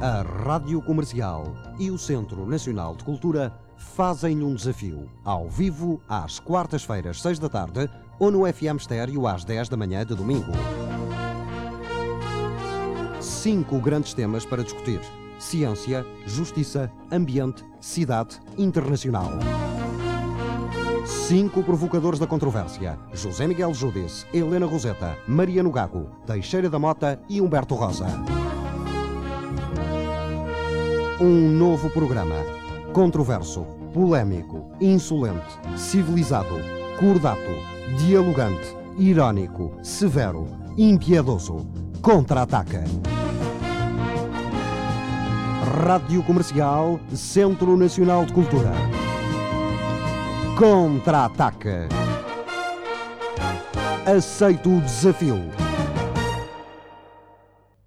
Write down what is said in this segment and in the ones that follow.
A Rádio Comercial e o Centro Nacional de Cultura fazem um desafio. Ao vivo, às quartas-feiras, seis da tarde, ou no FM Estéreo às 10 da manhã de domingo. Cinco grandes temas para discutir: ciência, justiça, ambiente, cidade, internacional. Cinco provocadores da controvérsia: José Miguel Judice, Helena Roseta, Mariano Gago, Teixeira da Mota e Humberto Rosa. Um novo programa. Controverso, polémico, insolente, civilizado, cordato, dialogante, irónico, severo, impiedoso. Contra-ataca. Rádio Comercial, Centro Nacional de Cultura. Contra-ataca. Aceito o desafio.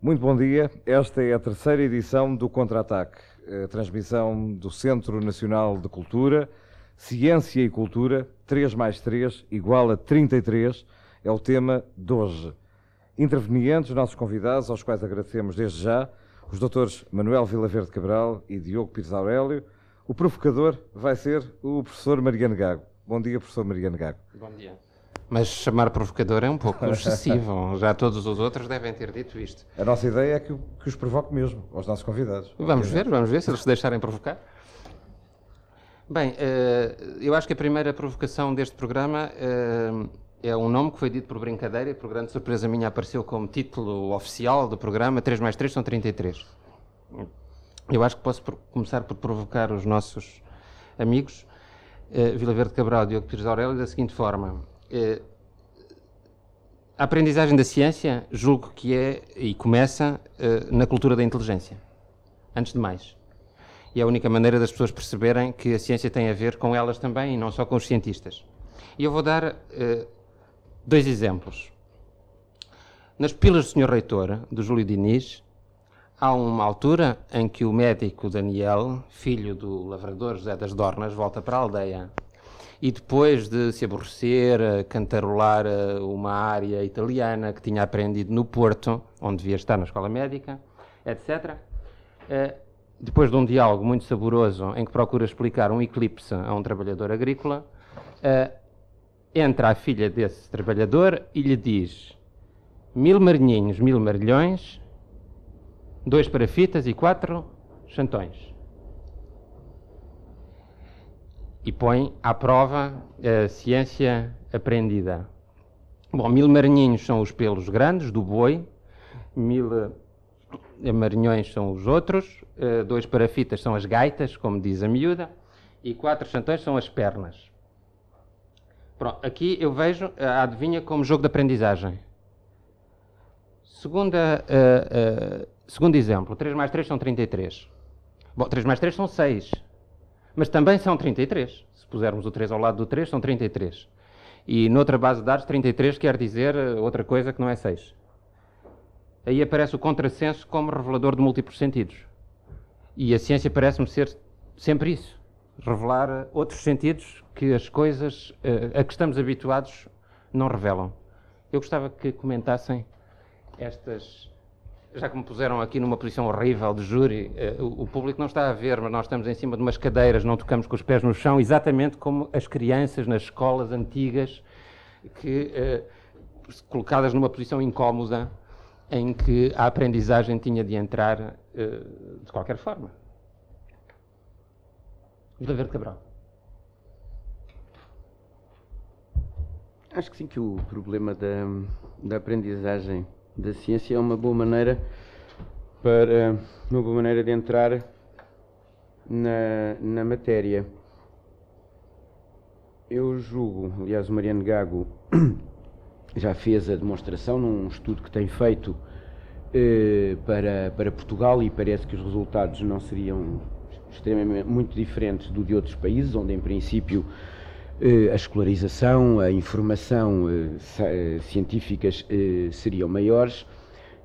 Muito bom dia. Esta é a terceira edição do Contra-Ataque, transmissão do Centro Nacional de Cultura, Ciência e Cultura, 3 mais 3 igual a 33, é o tema de hoje. Intervenientes, nossos convidados, aos quais agradecemos desde já, os doutores Manuel Vilaverde Cabral e Diogo Pires Aurélio. O provocador vai ser o professor Mariano Gago. Bom dia, professor Mariano Gago. Bom dia. Mas chamar provocador é um pouco excessivo. Já todos os outros devem ter dito isto. A nossa ideia é que, que os provoque mesmo, aos nossos convidados. Vamos ver, vamos ver se eles se deixarem provocar. Bem, eh, eu acho que a primeira provocação deste programa eh, é um nome que foi dito por brincadeira e por grande surpresa minha apareceu como título oficial do programa 3 mais 3 são 33. Eu acho que posso começar por provocar os nossos amigos uh, Vila Verde Cabral e Diogo Pires Aurélio da seguinte forma. Uh, a aprendizagem da ciência julgo que é e começa uh, na cultura da inteligência. Antes de mais. E é a única maneira das pessoas perceberem que a ciência tem a ver com elas também e não só com os cientistas. E eu vou dar dois exemplos. Nas pupilas do Sr. Reitor, do Júlio Diniz, há uma altura em que o médico Daniel, filho do lavrador José das Dornas, volta para a aldeia. E depois de se aborrecer, cantarolar uma área italiana que tinha aprendido no Porto, onde devia estar na escola médica, etc., depois de um diálogo muito saboroso em que procura explicar um eclipse a um trabalhador agrícola, entra a filha desse trabalhador e lhe diz: mil marinhinhos, mil marilhões, dois parafitas e quatro chantões. E põe à prova a ciência aprendida. Bom, mil marinhinhos são os pelos grandes do boi, mil marinhões são os outros, dois parafitas são as gaitas, como diz a miúda, e quatro chantões são as pernas. Pronto, aqui eu vejo a adivinha como jogo de aprendizagem. Segunda, uh, uh, segundo exemplo, 3 mais 3 são 33. Bom, 3 mais 3 são 6, mas também são 33. Se pusermos o 3 ao lado do 3, são 33. E noutra base de dados, 33 quer dizer outra coisa que não é 6. Aí aparece o contrassenso como revelador de múltiplos sentidos. E a ciência parece-me ser sempre isso revelar outros sentidos que as coisas uh, a que estamos habituados não revelam. Eu gostava que comentassem estas. Já que me puseram aqui numa posição horrível de júri, uh, o, público não está a ver, mas nós estamos em cima de umas cadeiras, não tocamos com os pés no chão, exatamente como as crianças nas escolas antigas, que, uh, colocadas numa posição incómoda, em que a aprendizagem tinha de entrar de qualquer forma. Vila Verde Cabral. Acho que sim, que o problema da, da aprendizagem da ciência é uma boa maneira para uma boa maneira de entrar na, na matéria. Eu julgo, aliás, o Mariano Gago já fez a demonstração num estudo que tem feito eh, para, para Portugal e parece que os resultados não seriam extremamente muito diferentes do de outros países, onde em princípio a escolarização, a informação eh, eh, científicas seriam maiores,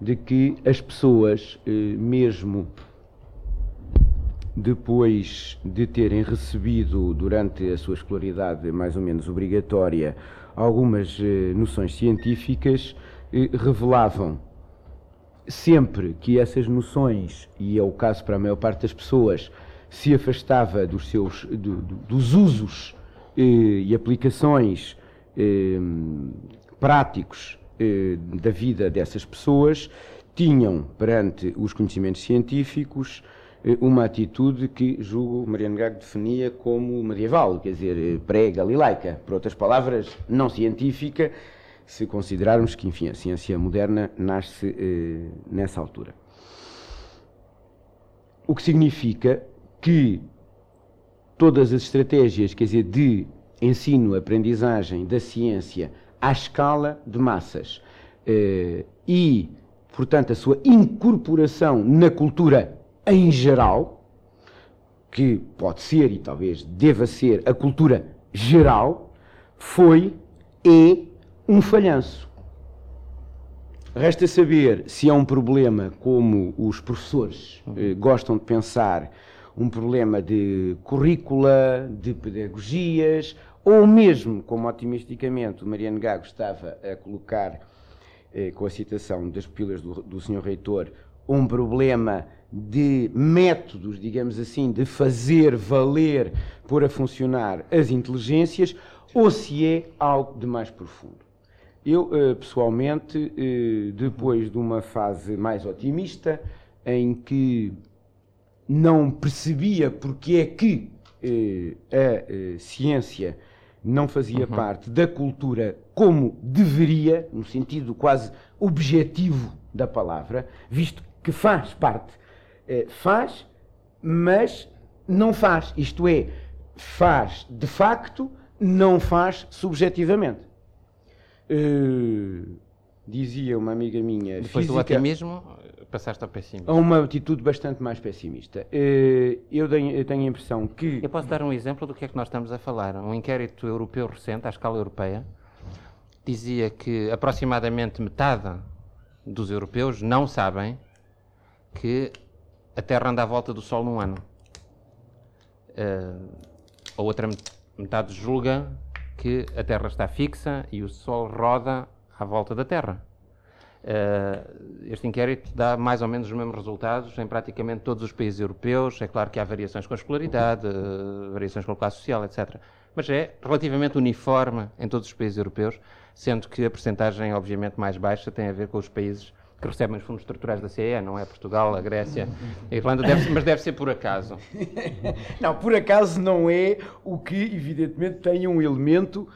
de que as pessoas, mesmo depois de terem recebido durante a sua escolaridade mais ou menos obrigatória algumas noções científicas, revelavam sempre que essas noções, e é o caso para a maior parte das pessoas, se afastava dos seus do, do, dos usos eh, e aplicações eh, práticos eh, da vida dessas pessoas, tinham perante os conhecimentos científicos eh, uma atitude que julgo Mariano Gago definia como medieval, quer dizer, eh, pré-galilaica, por outras palavras, não científica, se considerarmos que, enfim, a ciência moderna nasce eh, nessa altura. O que significa que todas as estratégias, quer dizer, de ensino, aprendizagem da ciência à escala de massas eh, e, portanto, a sua incorporação na cultura em geral, que pode ser e talvez deva ser a cultura geral, foi, e um falhanço. Resta saber se é um problema, como os professores eh, gostam de pensar, um problema de currícula, de pedagogias, ou mesmo, como otimisticamente o Mariano Gago estava a colocar, eh, com a citação das pupilas do, do Sr. Reitor, um problema de métodos, digamos assim, de fazer valer, pôr a funcionar as inteligências, ou se é algo de mais profundo. Eu, eh, pessoalmente, eh, depois de uma fase mais otimista, em que não percebia porque é que eh, a ciência não fazia uhum. parte da cultura como deveria, no sentido quase objetivo da palavra, visto que faz parte. faz, mas não faz. Isto é, faz de facto, não faz subjetivamente. Uh, dizia uma amiga minha. Depois física, do otimismo, passaste ao pessimismo. A uma atitude bastante mais pessimista. Uh, eu, tenho, eu tenho a impressão que. Eu posso dar um exemplo do que é que nós estamos a falar. Um inquérito europeu recente, à escala europeia, dizia que aproximadamente metade dos europeus não sabem que a Terra anda à volta do Sol num ano. Uh, a outra metade julga que a Terra está fixa e o Sol roda à volta da Terra. Uh, este inquérito dá mais ou menos os mesmos resultados em praticamente todos os países europeus. É claro que há variações com a escolaridade, uh, variações com a classe social, etc. Mas é relativamente uniforme em todos os países europeus, sendo que a percentagem, obviamente, mais baixa tem a ver com os países que recebem os fundos estruturais da CE, não é Portugal, a Grécia, a Irlanda, deve mas deve ser por acaso. não, por acaso não é o que, evidentemente, tem um elemento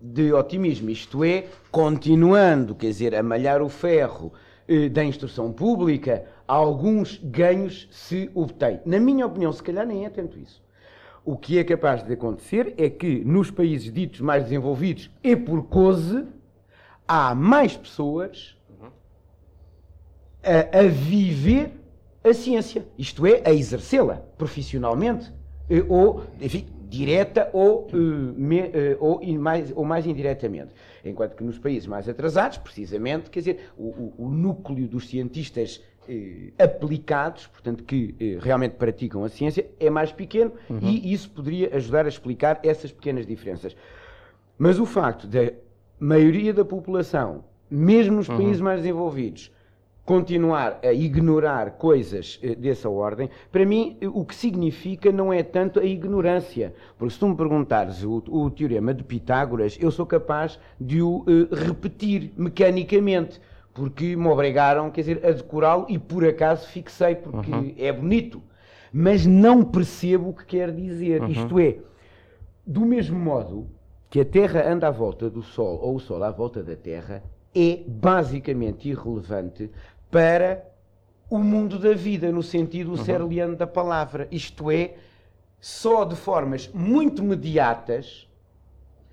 de otimismo, isto é, continuando, quer dizer, a malhar o ferro eh, da instrução pública, alguns ganhos se obtém. Na minha opinião, se calhar nem é tanto isso. O que é capaz de acontecer é que nos países ditos mais desenvolvidos, e por cause, há mais pessoas a, a viver a ciência, isto é, a exercê-la profissionalmente, eh, ou, enfim, direta ou, uh, me, uh, ou, mais, ou mais indiretamente. Enquanto que nos países mais atrasados, precisamente, quer dizer, o, o, o núcleo dos cientistas uh, aplicados, portanto, que realmente praticam a ciência, é mais pequeno uhum. e isso poderia ajudar a explicar essas pequenas diferenças. Mas o facto de maioria da população, mesmo nos uhum. países mais desenvolvidos, continuar a ignorar coisas eh, dessa ordem, para mim o que significa não é tanto a ignorância. Porque se tu me perguntares o, o teorema de Pitágoras, eu sou capaz de o uh, repetir mecanicamente, porque me obrigaram, quer dizer, a decorá-lo e por acaso fixei, porque uhum. é bonito. Mas não percebo o que quer dizer. Uhum. Isto é, do mesmo modo que a Terra anda à volta do Sol ou o Sol à volta da Terra é basicamente irrelevante para o mundo da vida, no sentido uhum. da palavra. Isto é, só de formas muito mediatas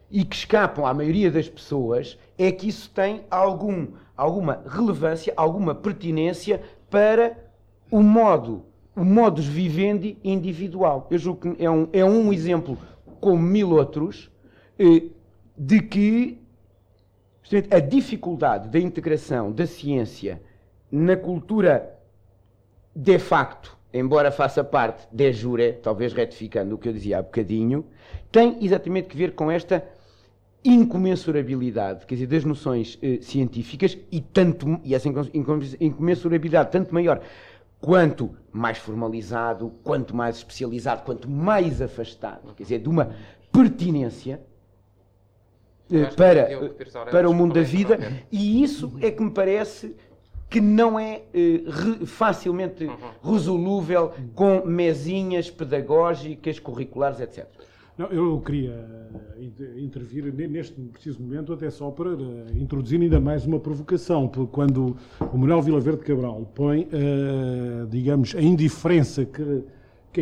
e que escapam à maioria das pessoas é que isso tem algum, alguma relevância, alguma pertinência para o modo, o modus vivendi individual. Eu julgo que é um, é um exemplo, como mil outros, eh, de que a dificuldade da integração da ciência na cultura de facto, embora faça parte de jure, talvez retificando o que eu dizia há bocadinho, tem exatamente que ver com esta incomensurabilidade, quer dizer, das noções eh, científicas e, tanto, e essa incomensurabilidade tanto maior. Quanto mais formalizado, quanto mais especializado, quanto mais afastado, quer dizer, de uma pertinência eh, para, para o mundo da vida, e isso é que me parece que não é eh, re, facilmente uhum. resolúvel com mesinhas pedagógicas, curriculares, etc. Não, eu queria eh, intervir neste preciso momento até só para eh, introduzir ainda mais uma provocação, porque quando o Manuel Vilaverde Cabral põe, uh, digamos, a indiferença que,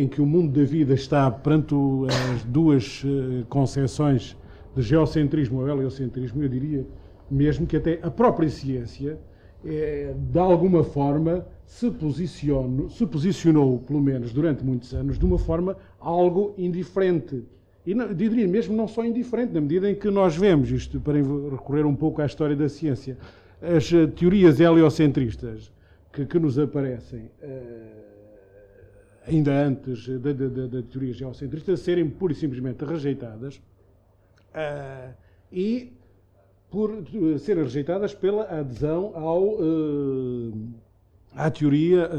em que o mundo da vida está perante as duas uh, concepções de geocentrismo ou heliocentrismo, eu diria mesmo que até a própria ciência, é, de alguma forma, se, se posicionou, pelo menos durante muitos anos, de uma forma algo indiferente. E diria mesmo não só indiferente, na medida em que nós vemos, isto para recorrer um pouco à história da ciência, as uh, teorias heliocentristas que, que nos aparecem uh, ainda antes da, da, da, teoria geocentrista serem pura e simplesmente rejeitadas uh, e por serem rejeitadas pela adesão ao, à teoria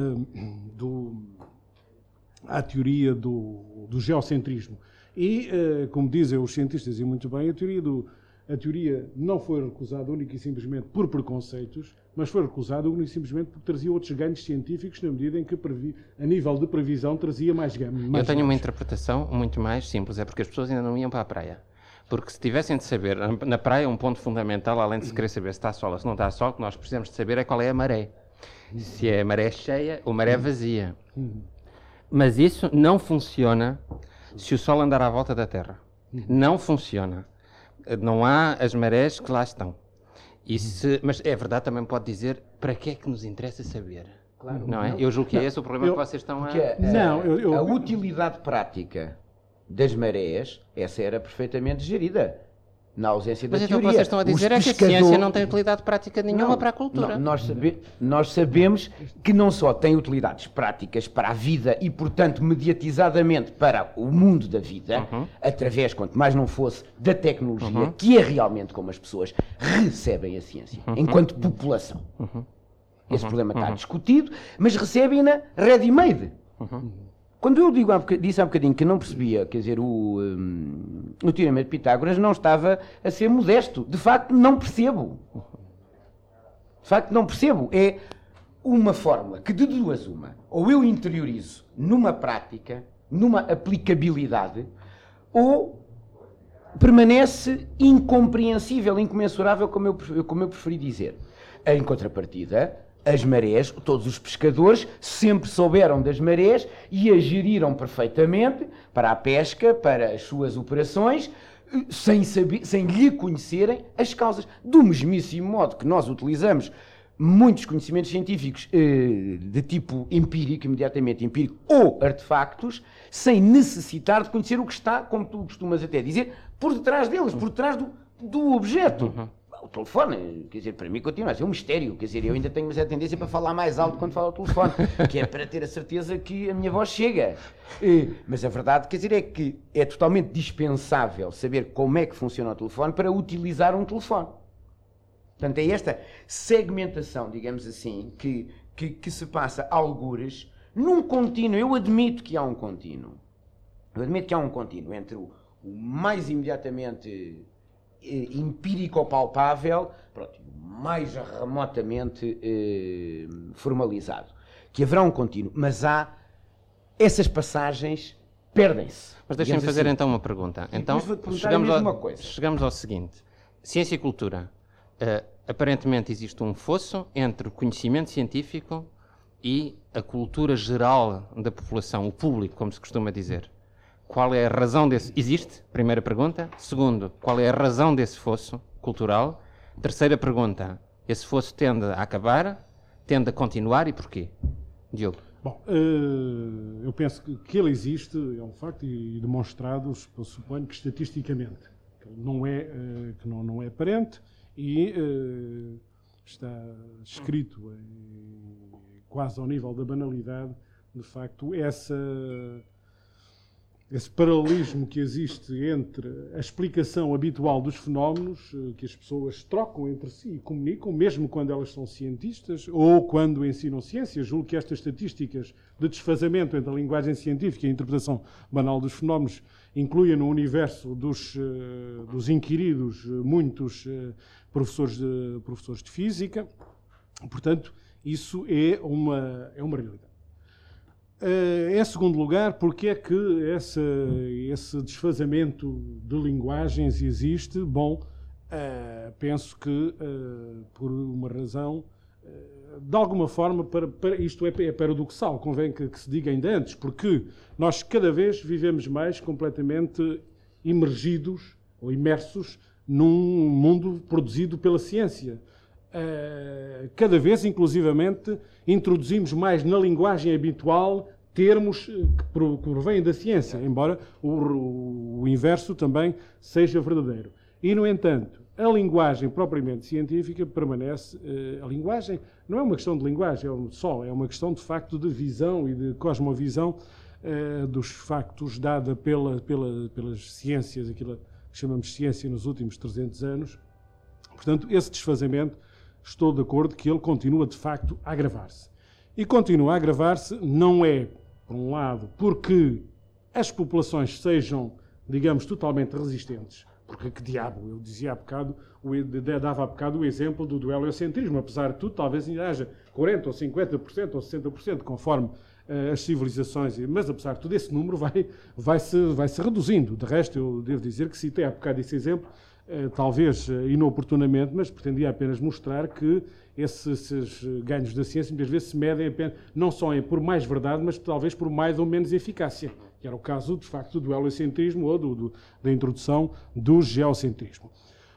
do à teoria do, do geocentrismo e, eh, como dizem os cientistas, e muito bem, a teoria, do, a teoria não foi recusada única e simplesmente por preconceitos, mas foi recusada única e simplesmente porque trazia outros ganhos científicos, na medida em que, a nível de previsão, trazia mais ganhos. Eu tenho ganhos. uma interpretação muito mais simples, é porque as pessoas ainda não iam para a praia. Porque se tivessem de saber, na praia, um ponto fundamental, além de se querer saber se está sol ou se não está sol, que nós precisamos de saber é qual é a maré. Se é maré cheia ou maré vazia. Mas isso não funciona se o Sol andar à volta da Terra. Não funciona. Não há as marés que lá estão. Se, mas é verdade, também pode dizer para que é que nos interessa saber. Claro, não, é? Eu julgo que é esse o problema eu, que vocês estão a. É, não, eu, eu, a utilidade prática das marés, essa era perfeitamente gerida na ausência Mas da então teoria. o que vocês estão a dizer é que a ciência não tem utilidade prática nenhuma não, para a cultura. Não, nós, sabe, nós, sabemos que não só tem utilidades práticas para a vida e, portanto, mediatizadamente para o mundo da vida, uhum. através, quanto mais não fosse, da tecnologia, uhum. que é realmente como as pessoas recebem a ciência, uhum. enquanto população. Uhum. Esse uhum. problema está uhum. discutido, mas recebem-na ready-made. Quando eu digo, disse há bocadinho que não percebia, quer dizer, o, um, o Teorema de Pitágoras não estava a ser modesto. De facto, não percebo. De facto, não percebo. É uma fórmula que de duas uma, ou eu interiorizo numa prática, numa aplicabilidade, ou permanece incompreensível, incomensurável, como eu, como eu preferi dizer. Em contrapartida, as marés, todos os pescadores sempre souberam das marés e a geriram perfeitamente para a pesca, para as suas operações, sem, saber, sem lhe conhecerem as causas. Do mesmíssimo modo que nós utilizamos muitos conhecimentos científicos eh, de tipo empírico, imediatamente empírico, ou artefactos, sem necessitar de conhecer o que está, como tu costumas até dizer, por detrás deles, por detrás do, do objeto. Uhum o telefone, quer dizer, para mim continua a ser um mistério, quer dizer, eu ainda tenho uma tendência para falar mais alto quando falo ao telefone, que é para ter a certeza que a minha voz chega. Mas a verdade, quer dizer, é que é totalmente dispensável saber como é que funciona o telefone para utilizar um telefone. Portanto, é esta segmentação, digamos assim, que, que, que se passa algures num contínuo. Eu admito que há um contínuo. Eu admito que há um contínuo entre o, o mais imediatamente empírico palpável, pronto, mais remotamente eh, formalizado. Que haverá um contínuo, mas há essas passagens perdem-se. Mas deixem-me fazer assim. então uma pergunta. Então, chegamos ao, chegamos ao seguinte: ciência e cultura. Uh, aparentemente existe um fosso entre o conhecimento científico e a cultura geral da população, o público, como se costuma dizer. Qual é a razão desse. Existe? Primeira pergunta. Segundo, qual é a razão desse fosso cultural? Terceira pergunta. Esse fosso tende a acabar? Tende a continuar e porquê? Diogo. Bom, uh, eu penso que, ele existe, é um facto, e, demonstrado, suponho que estatisticamente. Que não é, uh, que não, não é aparente e uh, está escrito quase ao nível da banalidade, de facto, essa esse paralelismo que existe entre a explicação habitual dos fenómenos eh, que as pessoas trocam entre si e comunicam, mesmo quando elas são cientistas ou quando ensinam ciência. Julgo que estas estatísticas de desfazamento entre a linguagem científica e a interpretação banal dos fenómenos incluem no universo dos, eh, dos inquiridos muitos eh, professores de, professores de física. Portanto, isso é uma, é uma realidade. Uh, em segundo lugar, porque é que essa, esse desfazamento de linguagens existe? Bom, uh, penso que uh, por uma razão, de alguma forma, para, para isto é, é, paradoxal, convém que, que, se diga ainda antes, porque nós cada vez vivemos mais completamente imergidos ou imersos num mundo produzido pela ciência. Cada vez, inclusivamente, introduzimos mais na linguagem habitual termos eh, que provêm da ciência, embora o, o, inverso também seja verdadeiro. E, no entanto, a linguagem propriamente científica permanece. Eh, a linguagem não é uma questão de linguagem é só, é uma questão de facto de visão e de cosmovisão eh, dos factos dada pela, pela, pelas ciências, aquilo que chamamos de ciência nos últimos 300 anos. Portanto, esse desfazamento, estou de acordo que ele continua de facto a agravar-se. E continua a agravar-se, não é, por um lado, porque as populações sejam, digamos, totalmente resistentes, porque que diabo, eu dizia há bocado, dava há bocado o exemplo do, do heliocentrismo, apesar de tudo, talvez ainda haja 40% ou 50% ou 60%, conforme uh, as civilizações, mas apesar de tudo, esse número vai, vai, -se, vai se reduzindo. De resto, eu devo dizer que citei há bocado esse exemplo, talvez uh, inoportunamente, mas pretendia apenas mostrar que esses, esses, ganhos da ciência muitas vezes se medem apenas, não só em, por mais verdade, mas talvez por mais ou menos eficácia, que era o caso, de facto, do heliocentrismo ou do, do, da introdução do geocentrismo.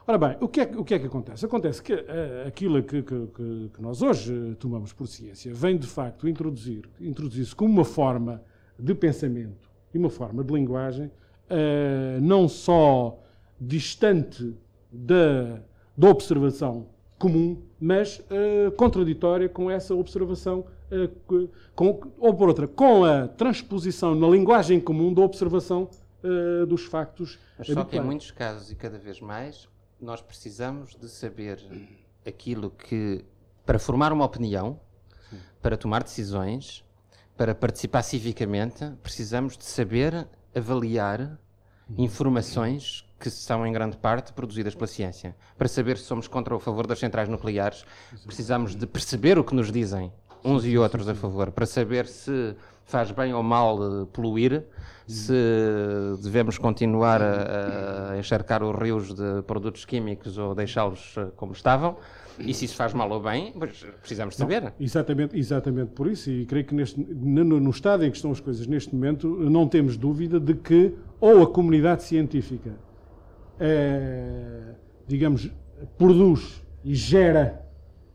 Ora bem, o que é, o que, é que acontece? Acontece que uh, aquilo que, que, que, nós hoje tomamos por ciência vem, de facto, introduzir, introduzir-se como uma forma de pensamento e uma forma de linguagem uh, não só distante da, da observação comum, mas uh, contraditória com essa observação, uh, com, ou por outra, com a transposição na linguagem comum da observação uh, dos factos. Mas só que em muitos casos e cada vez mais, nós precisamos de saber aquilo que, para formar uma opinião, Sim. para tomar decisões, para participar civicamente, precisamos de saber avaliar informações que são em grande parte produzidas pela ciência. Para saber se somos contra ou a favor das centrais nucleares, precisamos de perceber o que nos dizem uns e outros a favor, para saber se faz bem ou mal uh, poluir, se devemos continuar a, a encharcar os rios de produtos químicos ou deixá-los uh, como estavam. E se isso faz mal ou bem, precisamos saber. Não, exatamente, exatamente por isso, e creio que neste, no, no, estado em que estão as coisas neste momento, não temos dúvida de que ou a comunidade científica é, digamos, produz e gera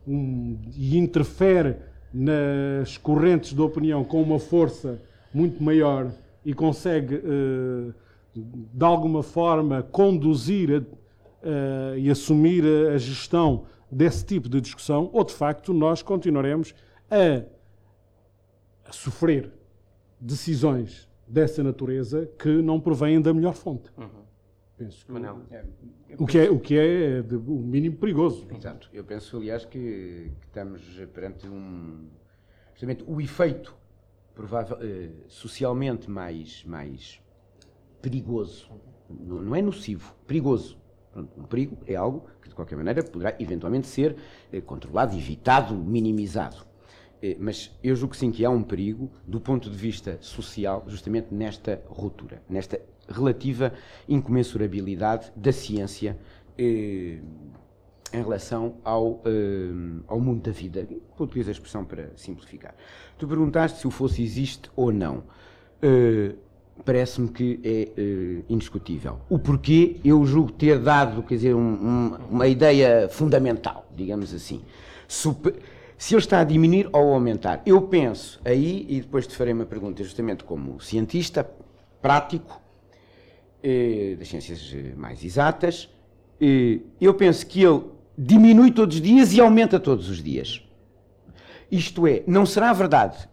um, e interfere nas correntes de opinião com uma força muito maior e consegue, uh, de alguma forma, conduzir a, uh, e assumir a, a, gestão desse tipo de discussão, ou de facto nós continuaremos a, a sofrer decisões dessa natureza que não provêm da melhor fonte. Uhum. Penso que, não. É, o, que é, o que é, de, o mínimo perigoso. Exato. Eu penso, aliás, que, que estamos perante um. Justamente o efeito provável, eh, socialmente mais, mais perigoso. Não, não é nocivo, perigoso. Pronto, o perigo é algo que, de qualquer maneira, poderá eventualmente ser eh, controlado, evitado, minimizado. Eh, mas eu julgo que sim que há um perigo do ponto de vista social, justamente nesta ruptura, nesta relativa incomensurabilidade da ciência eh, em relação ao, eh, ao mundo da vida. Vou utilizar a expressão para simplificar. Tu perguntaste se o fosse existe ou não. Eh, Parece-me que é eh, indiscutível. O porquê eu julgo ter dado, quer dizer, um, um, uma ideia fundamental, digamos assim. Super, se ele está a diminuir ou a aumentar. Eu penso aí, e depois te farei uma pergunta justamente como cientista prático, das ciências eh, mais exatas, eh, eu penso que ele diminui todos os dias e aumenta todos os dias. Isto é, não será verdade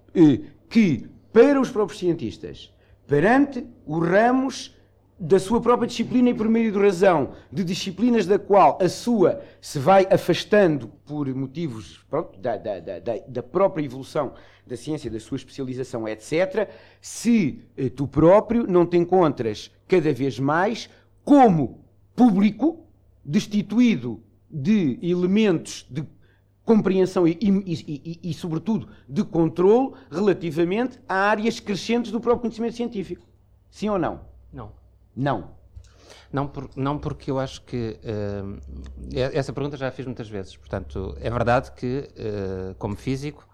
que para os próprios cientistas perante os ramos da sua própria disciplina e por meio de razão de disciplinas da qual a sua se vai afastando por motivos pronto, da, da, da, da, própria evolução da ciência, da sua especialização, etc., se eh, tu próprio não te encontras cada vez mais como público destituído de elementos de compreensão e, e, e, e, sobretudo, de controle relativamente a áreas crescentes do próprio conhecimento científico. Sim ou não? Não. Não. Não, por, não porque eu acho que. Uh, essa pergunta já a fiz muitas vezes. Portanto, é verdade que, uh, como físico,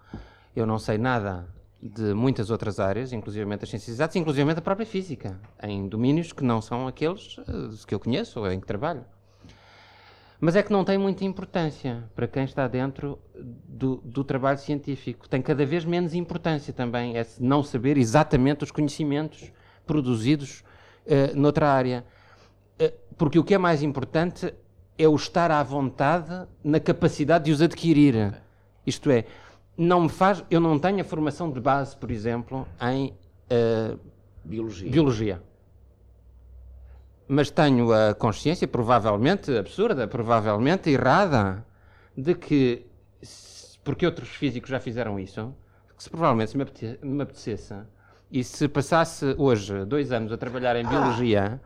eu não sei nada de muitas outras áreas, inclusive as ciências exatas, inclusive a própria física, em domínios que não são aqueles uh, que eu conheço ou em que trabalho. Mas é que não tem muita importância para quem está dentro do, do trabalho científico. Tem cada vez menos importância também é não saber exatamente os conhecimentos produzidos uh, noutra área. Uh, porque o que é mais importante é o estar à vontade na capacidade de os adquirir. Isto é, não me faz, eu não tenho a formação de base, por exemplo, em uh, biologia. biologia mas tenho a consciência, provavelmente absurda, provavelmente errada, de que, porque outros físicos já fizeram isso, que se provavelmente se me, me apetecesse, e se passasse hoje dois anos a trabalhar em ah. biologia,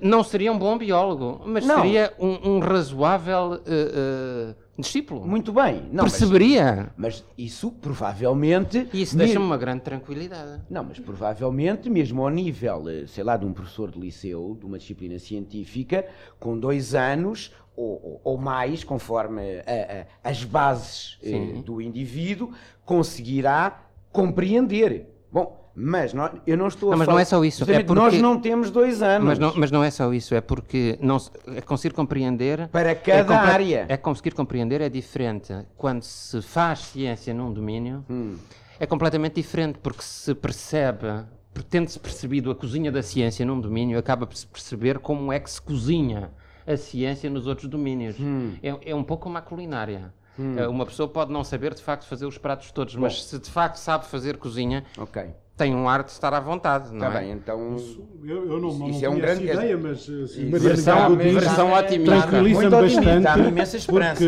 não seria um bom biólogo, mas não. seria um, um razoável uh, uh, discípulo. Muito bem. Não, Perceberia. Mas, mas isso provavelmente. Isso deixa-me uma grande tranquilidade. Não, mas provavelmente, mesmo ao nível, eh, sei lá, de um professor de liceu, de uma disciplina científica, com dois anos ou, ou mais, conforme a, a, as bases eh, do indivíduo, conseguirá compreender. Bom, mas não, eu não estou não, a mas falar... não é só isso. É porque... Nós não temos dois anos. Mas não, mas não é só isso. É porque não, é conseguir compreender... Para cada é área. É conseguir compreender é diferente. Quando se faz ciência num domínio, hum. é completamente diferente. Porque se percebe, pretende-se percebido a cozinha da ciência num domínio, acaba por se perceber como é que se cozinha a ciência nos outros domínios. Hum. É, é um pouco como a culinária. Hum. Uma pessoa pode não saber de facto fazer os pratos todos, Bom. mas se de facto sabe fazer cozinha, okay tem um ar de estar à vontade, não Está é? bem, então... Isso, eu, eu não, não, isso é um grande... ideia, mas... Assim, versão, versão otimista. Tranquiliza-me bastante, porque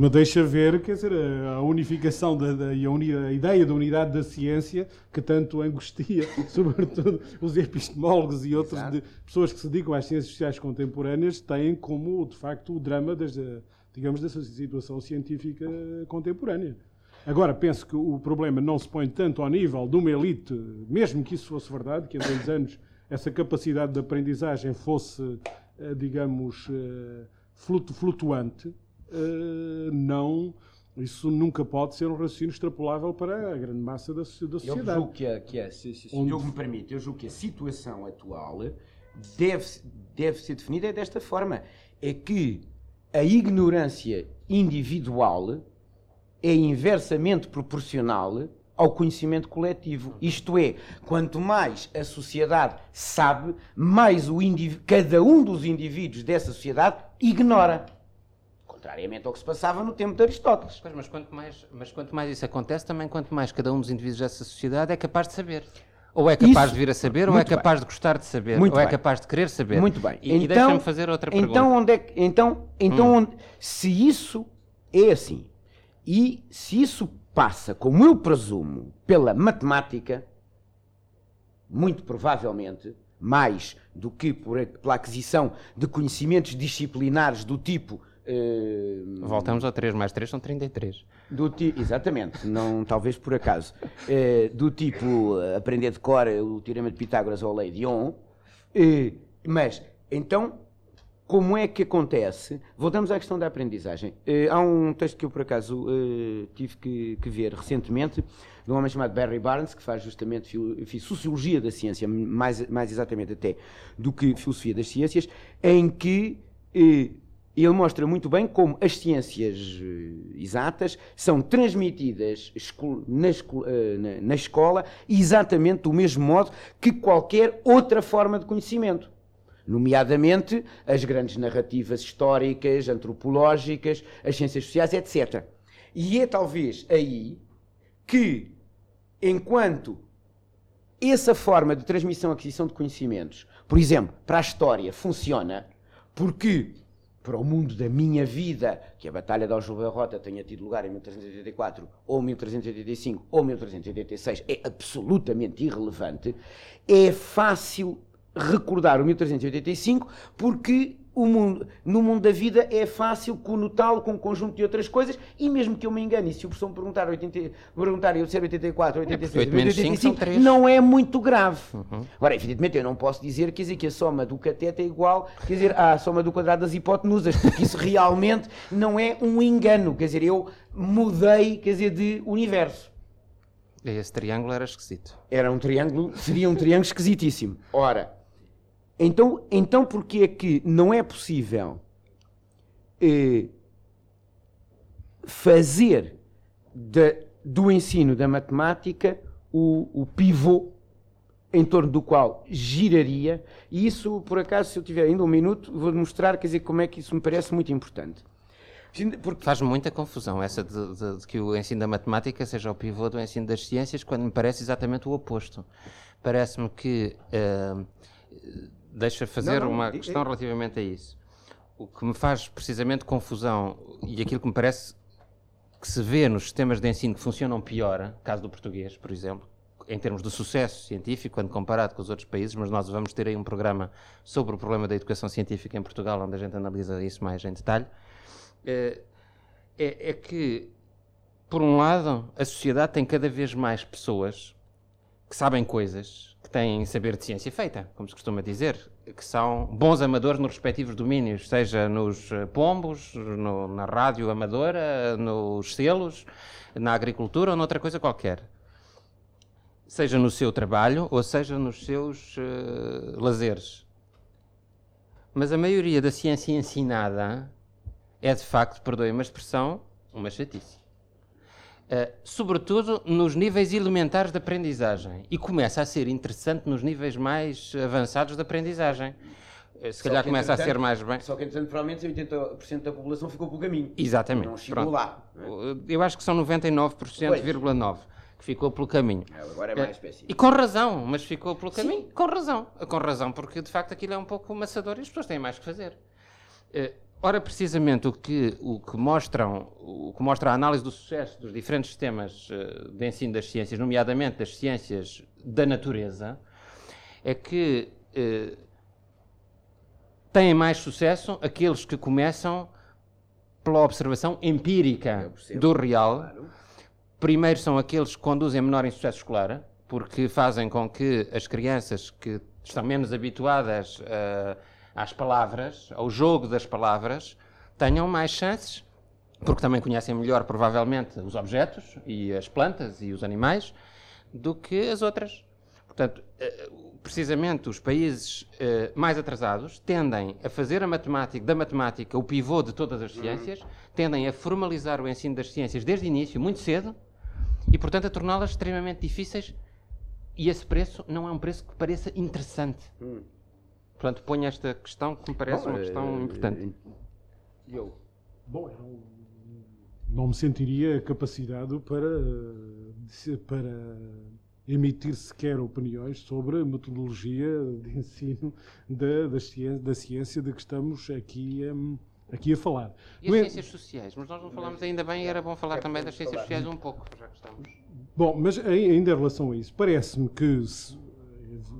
me deixa ver, quer dizer, a unificação da, da, e a, uni, a, ideia da unidade da ciência que tanto angustia, sobretudo os epistemólogos e outras pessoas que se dedicam às ciências sociais contemporâneas, têm como, de facto, o drama, desde, digamos, dessa situação científica contemporânea. Agora, penso que o problema não se põe tanto ao nível de uma elite, mesmo que isso fosse verdade, que em dois anos essa capacidade de aprendizagem fosse, eh, digamos, eh, flutuante, eh, não. Isso nunca pode ser um raciocínio extrapolável para a grande massa da, da sociedade. Eu julgo que, é, que é, se, se, se Onde... me permite, eu julgo que a situação atual deve, deve ser definida desta forma: é que a ignorância individual é inversamente proporcional ao conhecimento coletivo. Isto é, quanto mais a sociedade sabe, mais o cada um dos indivíduos dessa sociedade ignora. Contrariamente ao que se passava no tempo de Aristóteles. Pois, mas, quanto mais, mas quanto mais isso acontece, também quanto mais cada um dos indivíduos dessa sociedade é capaz de saber. Ou é capaz isso, de vir a saber, ou é capaz bem. de gostar de saber, muito ou é bem. capaz de querer saber. Muito bem. E, então, e deixa-me fazer outra pergunta. Então, onde é que, então, então hum. onde, se isso é assim, e se isso passa, como eu presumo, pela matemática, muito provavelmente, mais do que por, pela aquisição de conhecimentos disciplinares do tipo. Uh, Voltamos ao 3 mais 3 são 33. Do ti, exatamente, não, talvez por acaso. Uh, do tipo uh, aprender de cor o teorema de Pitágoras ou a lei de Ohm. mas, então, como é que acontece? Voltamos à questão da aprendizagem. Uh, há um texto que eu, por acaso, uh, tive que, que, ver recentemente, de um homem chamado Barry Barnes, que faz justamente fil sociologia da ciência, mais, mais exatamente até do que filosofia das ciências, em que uh, ele mostra muito bem como as ciências exatas são transmitidas na escola exatamente do mesmo modo que qualquer outra forma de conhecimento nomeadamente as grandes narrativas históricas, antropológicas, as ciências sociais, etc. E é talvez aí que, enquanto essa forma de transmissão e aquisição de conhecimentos, por exemplo, para a história, funciona porque para o mundo da minha vida, que a Batalha de Aljubarrota tenha tido lugar em 1384, ou 1385, ou 1386, é absolutamente irrelevante. É fácil recordar o 1385 porque o mundo, no mundo da vida é fácil conotá-lo com um conjunto de outras coisas e mesmo que eu me engane, se o professor me perguntar, 80, perguntar eu ser 84, 86, é 85, não é muito grave. Uhum. Agora, evidentemente, eu não posso dizer quer dizer, que a soma do cateto é igual quer dizer, à soma do quadrado das hipotenusas, porque isso realmente não é um engano. Quer dizer, eu mudei quer dizer, de universo. Esse triângulo era esquisito. Era um triângulo, seria um triângulo esquisitíssimo. Ora, então, então porquê é que não é possível eh, fazer de, do ensino da matemática o, o pivô em torno do qual giraria, e isso, por acaso, se eu tiver ainda um minuto, vou mostrar, quer dizer, como é que isso me parece muito importante. Porque... Faz muita confusão essa de, de, de, que o ensino da matemática seja o pivô do ensino das ciências, quando me parece exatamente o oposto. Parece-me que uh, deixa fazer não, não, uma questão relativamente a isso. O que me faz precisamente confusão e aquilo que me parece que se vê nos sistemas de ensino que funcionam pior, caso do português, por exemplo, em termos de sucesso científico, quando comparado com os outros países, mas nós vamos ter aí um programa sobre o problema da educação científica em Portugal, onde a gente analisa isso mais em detalhe, é, é, é que, por um lado, a sociedade tem cada vez mais pessoas que sabem coisas que têm saber de ciência feita, como se costuma dizer, que são bons amadores nos respectivos domínios, seja nos eh, pombos, no, na rádio amadora, nos selos, na agricultura ou noutra coisa qualquer. Seja no seu trabalho ou seja nos seus uh, lazeres. Mas a maioria da ciência ensinada é de facto, perdoe uma expressão, uma chatice. Uh, sobretudo nos níveis elementares de aprendizagem. E começa a ser interessante nos níveis mais avançados de aprendizagem. Uh, se calhar começa a ser mais bem. Só que, entretanto, provavelmente 80% da população ficou pelo caminho. Exatamente. Não chegou Pronto. lá. É? Eu acho que são 99,9% que ficou pelo caminho. É, agora é mais específico. E com razão, mas ficou pelo caminho. Sim. Com razão. Com razão, porque de facto aquilo é um pouco amassador e as pessoas têm mais que fazer. Uh, Ora, precisamente o que, o que, mostram, o que mostra a análise do sucesso dos diferentes sistemas uh, de ensino das ciências, nomeadamente das ciências da natureza, é que uh, têm mais sucesso aqueles que começam pela observação empírica do real. Claro. Primeiro são aqueles que conduzem a menor insucesso escolar, porque fazem com que as crianças que estão menos habituadas a às palavras, ao jogo das palavras, tenham mais chances, porque também conhecem melhor, provavelmente, os objetos e as plantas e os animais, do que as outras. Portanto, eh, precisamente os países eh, mais atrasados tendem a fazer a matemática, da matemática o pivô de todas as ciências, tendem a formalizar o ensino das ciências desde o início, muito cedo, e, portanto, a torná-las extremamente difíceis. E esse preço não é um preço que pareça interessante. Portanto, ponho esta questão que me parece Bom, uma questão é, importante. Eu. Bom, eu não me sentiria capacitado para, para emitir sequer opiniões sobre a metodologia de ensino da, da, ciência, da ciência de que estamos aqui a, aqui a falar. E as é- ciências sociais? Mas nós não falamos ainda bem e era bom falar é também das ciências sociais um pouco, já que estamos. Bom, mas ainda em relação a isso, parece-me que, se,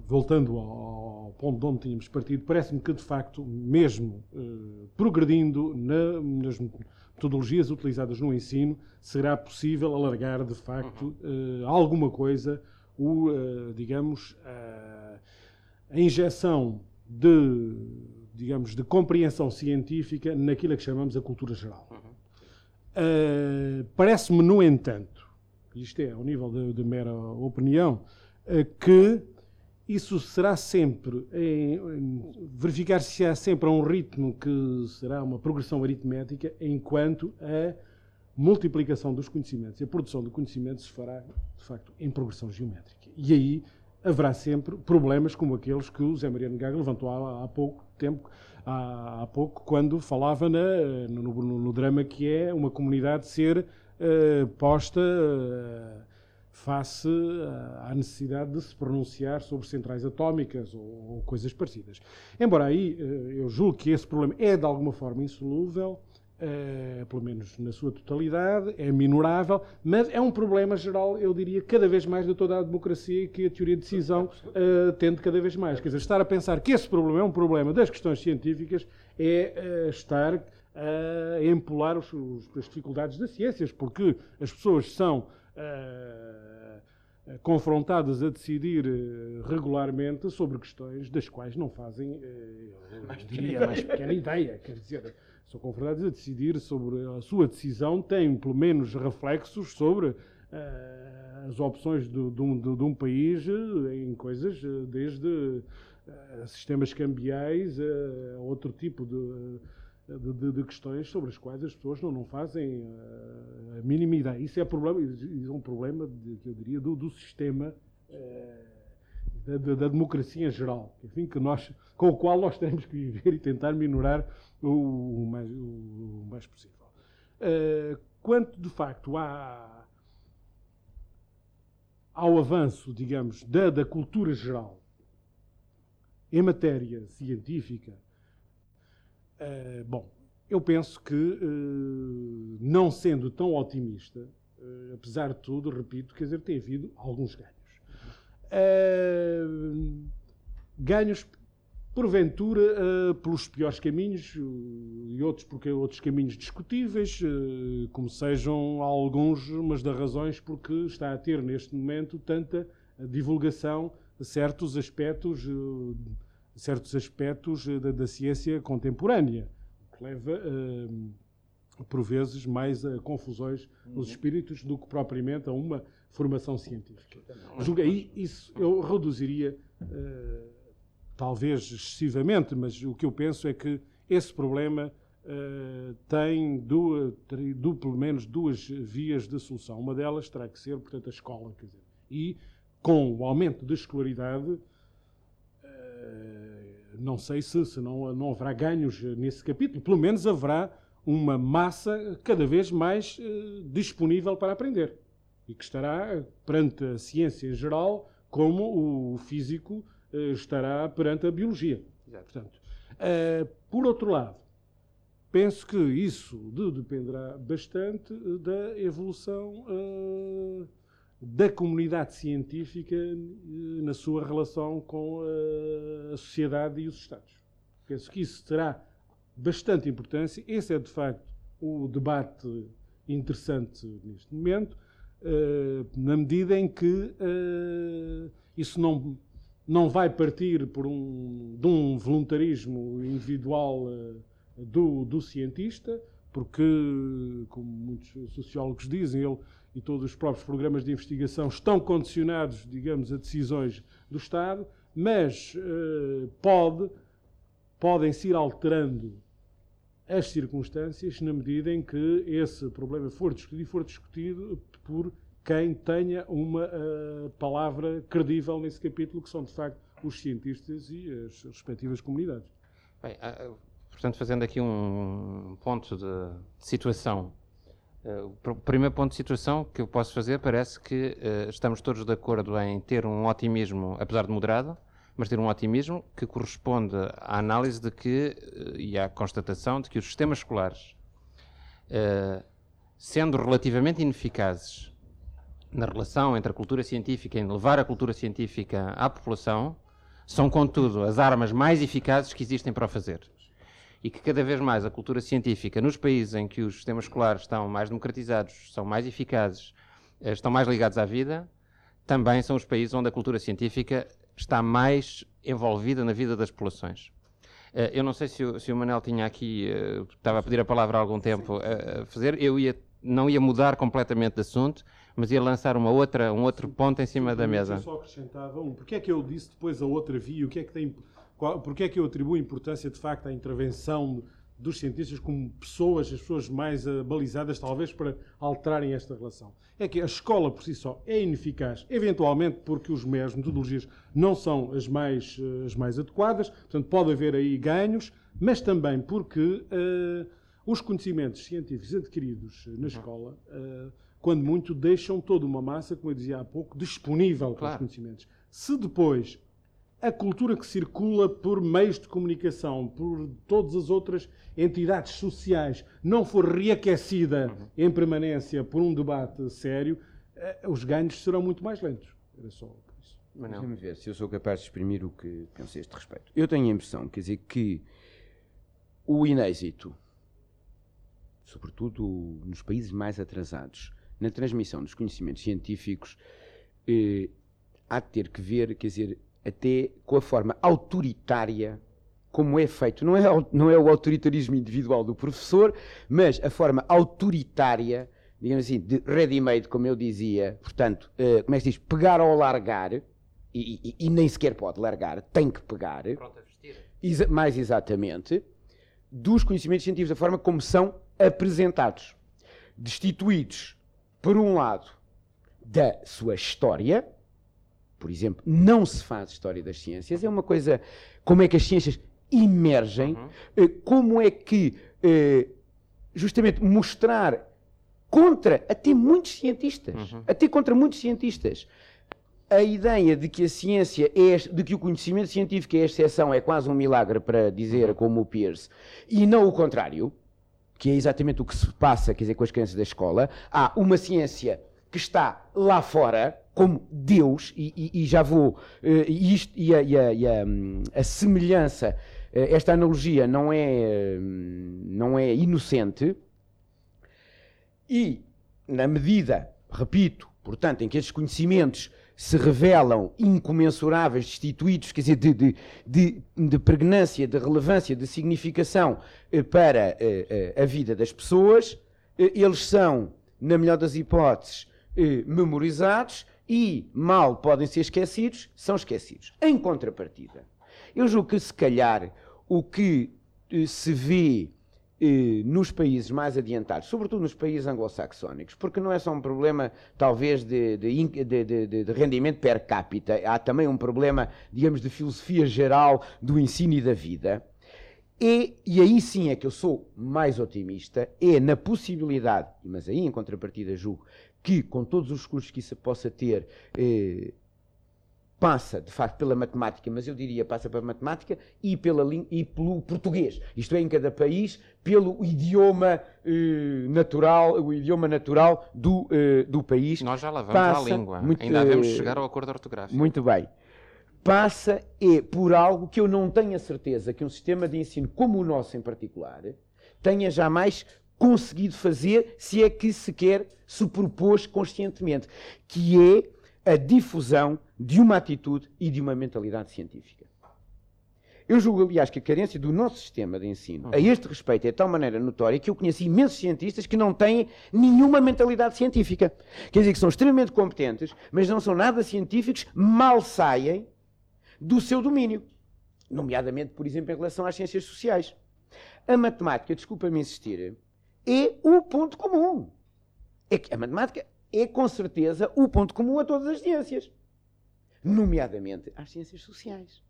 voltando ao ponto de onde tínhamos partido, parece-me que, de facto, mesmo eh, progredindo na, nas metodologias utilizadas no ensino, será possível alargar, de facto, eh, alguma coisa, o, eh, digamos, a injeção de, digamos, de compreensão científica naquilo que chamamos a cultura geral. Uh, Parece-me, no entanto, isto é ao nível de, de mera opinião, uh, que isso será sempre, verificar-se-á sempre a um ritmo que será uma progressão aritmética, enquanto a multiplicação dos conhecimentos e a produção do conhecimento se fará, de facto, em progressão geométrica. E aí haverá sempre problemas como aqueles que o Zé Mariano Gaga levantou há, há pouco tempo, há, há, pouco, quando falava na, no, no, no, drama que é uma comunidade ser uh, posta... Uh, face à necessidade de se pronunciar sobre centrais atómicas ou, ou coisas parecidas. Embora aí eu julgo que esse problema é de alguma forma insolúvel, Uh, pelo menos na sua totalidade, é minorável, mas é um problema geral, eu diria, cada vez mais de toda a democracia que a teoria de decisão tende cada vez mais. Quer dizer, estar a pensar que esse problema é um problema das questões científicas é estar a empolar os, os, as dificuldades das ciências, porque as pessoas são confrontadas a decidir regularmente sobre questões das quais não fazem, eu diria, a mais pequena ideia. Quer dizer, são confrontados a decidir sobre a sua decisão, têm pelo menos reflexos sobre uh, as opções de, de, um, de, de, um, país eh, em coisas eh, desde uh, sistemas cambiais a outro tipo de, questões sobre as quais as pessoas não, não fazem uh, a mínima ideia. Isso é, problema, é um problema, que eu diria, do, do sistema da, da, democracia em geral, enfim, que nós, com o qual nós temos que viver e tentar minorar o, o, mais, o mais, possível. Uh, quanto, de facto, há, ao avanço, digamos, da, da cultura geral em matéria científica, uh, bom, eu penso que, uh, não sendo tão otimista, apesar de tudo, repito, quer dizer, tem havido alguns ganhos. ganhos porventura uh, pelos piores caminhos uh, e outros porque outros caminhos discutíveis, uh, como sejam alguns, mas das razões porque está a ter neste momento tanta divulgação de certos aspectos, certos aspectos da, da, ciência contemporânea, que leva por vezes mais a confusões nos uhum. espíritos do que propriamente a uma formação científica. Julgo aí isso eu reduziria talvez excessivamente, mas o que eu penso é que esse problema uh, tem duas, du, pelo menos duas vias de solução. Uma delas terá que ser, portanto, a escola. Quer dizer, e com o aumento da escolaridade, uh, não sei se, se não, não haverá ganhos nesse capítulo, pelo menos haverá uma massa cada vez mais uh, disponível para aprender e que estará perante a ciência em geral como o físico eh, estará perante a biologia. Portanto, uh, por outro lado, penso que isso dependerá bastante eh, da evolução da comunidade científica uh, na sua relação com a sociedade e os Estados. Penso que isso terá bastante importância. Esse é, de facto, o debate interessante neste momento, na medida em que isso não não vai partir por um, de um voluntarismo individual do, do, cientista, porque, como muitos sociólogos dizem, ele e todos os próprios programas de investigação estão condicionados, digamos, a decisões do Estado, mas uh, pode, podem-se ir alterando as circunstâncias na medida em que esse problema for discutido e for discutido por quem tenha uma uh, palavra credível nesse capítulo, que são de facto os cientistas e as respectivas comunidades. Bem, uh, portanto, fazendo aqui um ponto de situação. Uh, o primeiro ponto de situação que eu posso fazer parece que estamos todos de acordo em ter um otimismo, apesar de moderado, mas ter um otimismo que corresponde à análise de que e à constatação de que os sistemas escolares, sendo relativamente ineficazes na relação entre a cultura científica e levar a cultura científica à população são, contudo, as armas mais eficazes que existem para o fazer. E que cada vez mais a cultura científica, nos países em que os sistemas escolares estão mais democratizados, são mais eficazes, eh, estão mais ligados à vida, também são os países onde a cultura científica está mais envolvida na vida das populações. Eh, eu não sei se o, se o Manel tinha aqui, eh, estava a pedir a palavra há algum tempo a fazer, eu ia, não ia mudar completamente de assunto, mas ia lançar uma outra, um outro ponto em cima da mesa. Eu só acrescentava um. Porquê é que eu disse depois a outra via? O que é que tem, qual, porquê é que eu atribuo importância, de facto, à intervenção dos cientistas como pessoas, as pessoas mais uh, balizadas, talvez, para alterarem esta relação? É que a escola, por si só, é ineficaz, eventualmente porque os meios, metodologias, não são as mais, uh, as mais adequadas, portanto, pode haver aí ganhos, mas também porque uh, os conhecimentos científicos adquiridos na escola quando muito deixam toda uma massa, como eu dizia há pouco, disponível para os Claro. conhecimentos. Se depois a cultura que circula por meios de comunicação, por todas as outras entidades sociais, não for reaquecida em permanência por um debate sério, eh, os ganhos serão muito mais lentos. Era só isso. Manel. Deixa-me ver se eu sou capaz de exprimir o que penso a este respeito. Eu tenho a impressão, quer dizer, que o inêxito, sobretudo nos países mais atrasados, na transmissão dos conhecimentos científicos, eh, há de ter que ver, quer dizer, até com a forma autoritária como é feito. Não é, não é o autoritarismo individual do professor, mas a forma autoritária, digamos assim, de ready-made, como eu dizia, portanto, eh, como é que se diz? Pegar ou largar, e, e- e nem sequer pode largar, tem que pegar, Pronto a vestir. exa- mais exatamente, dos conhecimentos científicos, da forma como são apresentados, destituídos, por um lado, da sua história, por exemplo, não se faz história das ciências, é uma coisa, como é que as ciências emergem, eh, como é que, eh, justamente, mostrar contra até muitos cientistas, até contra muitos cientistas, a ideia de que a ciência é, de que o conhecimento científico é a exceção é quase um milagre para dizer como o Pierce, e não o contrário, que é exatamente o que se passa, quer dizer, com as crianças da escola. Há uma ciência que está lá fora, como Deus, e, e- e já vou, eh, e, isto, e, a, e a- e a, a semelhança, eh, esta analogia não é, hum, não é inocente, e, na medida, repito, portanto, em que estes conhecimentos se revelam incomensuráveis, destituídos, quer dizer, de, de, de, de pregnância, de relevância, de significação eh, para eh, eh, a vida das pessoas, eh, eles são, na melhor das hipóteses, eh, memorizados e, mal podem ser esquecidos, são esquecidos. Em contrapartida, eu julgo que, se calhar, o que eh, se vê eh, nos países mais adiantados, sobretudo nos países anglo-saxónicos, porque não é só um problema, talvez, de, de de- de rendimento per capita, há também um problema, digamos, de filosofia geral do ensino e da vida. E, e aí sim é que eu sou mais otimista, é na possibilidade, mas aí em contrapartida julgo que com todos os recursos que isso possa ter, eh, passa de facto pela matemática, mas eu diria passa pela matemática e, pela, e pelo português. Isto é, em cada país, pelo idioma eh, natural, o idioma natural do, eh, do país. Nós já lá vamos Passa à língua. muito, Ainda devemos eh, chegar ao acordo ortográfico. Muito bem. Passa é por algo que eu não tenho a certeza que um sistema de ensino como o nosso em particular tenha jamais conseguido fazer, se é que sequer se propôs conscientemente, que é a difusão de uma atitude e de uma mentalidade científica. Eu julgo, aliás, que a carência do nosso sistema de ensino a este respeito é de tal maneira notória que eu conheci imensos cientistas que não têm nenhuma mentalidade científica. Quer dizer, que são extremamente competentes, mas não são nada científicos, mal saem do seu domínio. Nomeadamente, por exemplo, em relação às ciências sociais. A matemática, desculpa-me insistir, é o ponto comum. É que a matemática é, com certeza, o ponto comum a todas as ciências. Nomeadamente às ciências sociais.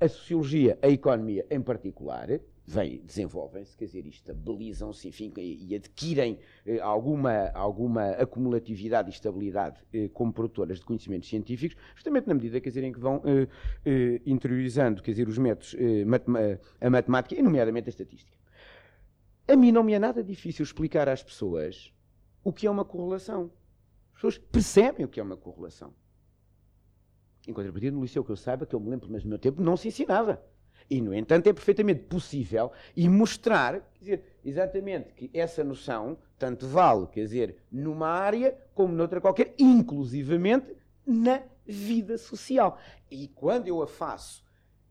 A sociologia, a economia em particular, vem, desenvolvem-se, quer dizer, estabilizam-se, enfim, e, adquirem eh, alguma, alguma acumulatividade e estabilidade eh, como produtoras de conhecimentos científicos, justamente na medida, quer dizer, em que vão eh, eh, interiorizando, quer dizer, os métodos, eh, matema- a matemática, e nomeadamente a estatística. A mim não me é nada difícil explicar às pessoas o que é uma correlação. As pessoas percebem o que é uma correlação. Em contrapartida, no liceu que eu saiba, que eu me lembro, mas no meu tempo não se ensinava. E, no entanto, é perfeitamente possível e mostrar, quer dizer, exatamente que essa noção tanto vale, quer dizer, numa área como noutra qualquer, inclusivamente na vida social. E quando eu a faço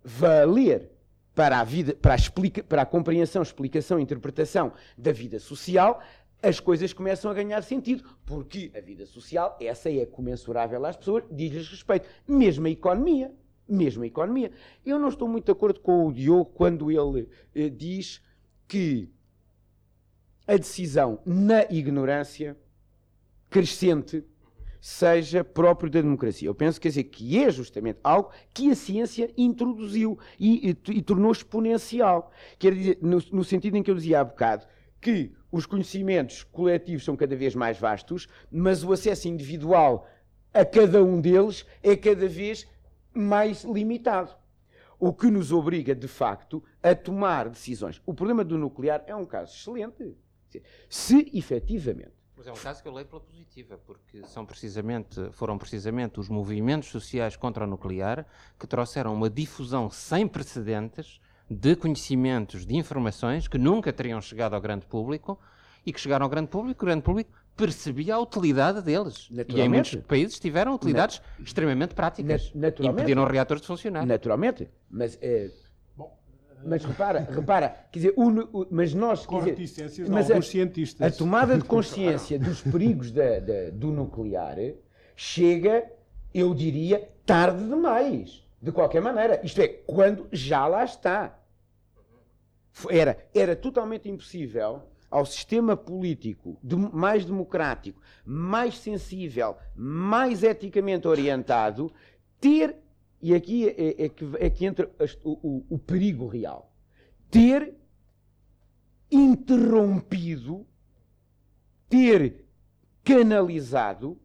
valer para a vida, para a, explica, para a compreensão, explicação, interpretação da vida social, as coisas começam a ganhar sentido, porque a vida social, essa é comensurável às pessoas, diz-lhes respeito, mesmo a economia, mesmo a economia. Eu não estou muito de acordo com o Diogo quando ele eh, diz que a decisão na ignorância crescente seja próprio da democracia. Eu penso quer dizer, que é justamente algo que a ciência introduziu e, e, e tornou exponencial. Quer dizer, no, no sentido em que eu dizia há bocado, que os conhecimentos coletivos são cada vez mais vastos, mas o acesso individual a cada um deles é cada vez mais limitado. O que nos obriga, de facto, a tomar decisões. O problema do nuclear é um caso excelente. Se efetivamente mas é um caso que eu leio pela positiva, porque são precisamente, foram precisamente os movimentos sociais contra o nuclear que trouxeram uma difusão sem precedentes de conhecimentos, de informações que nunca teriam chegado ao grande público e que chegaram ao grande público, o grande público percebia a utilidade deles. E em muitos países tiveram utilidades extremamente práticas. e impediram reatores de funcionar. Naturalmente. Mas é, mas repara, repara, quer dizer, o, o, mas nós. Quer dizer, mas a, cientistas. a tomada de consciência dos perigos da, da, do nuclear chega, eu diria, tarde demais. De qualquer maneira. Isto é, quando já lá está. Era, era totalmente impossível ao sistema político de, mais democrático, mais sensível, mais eticamente orientado, ter e aqui é, é, que, é que entra o, o, o perigo real. Ter interrompido, ter canalizado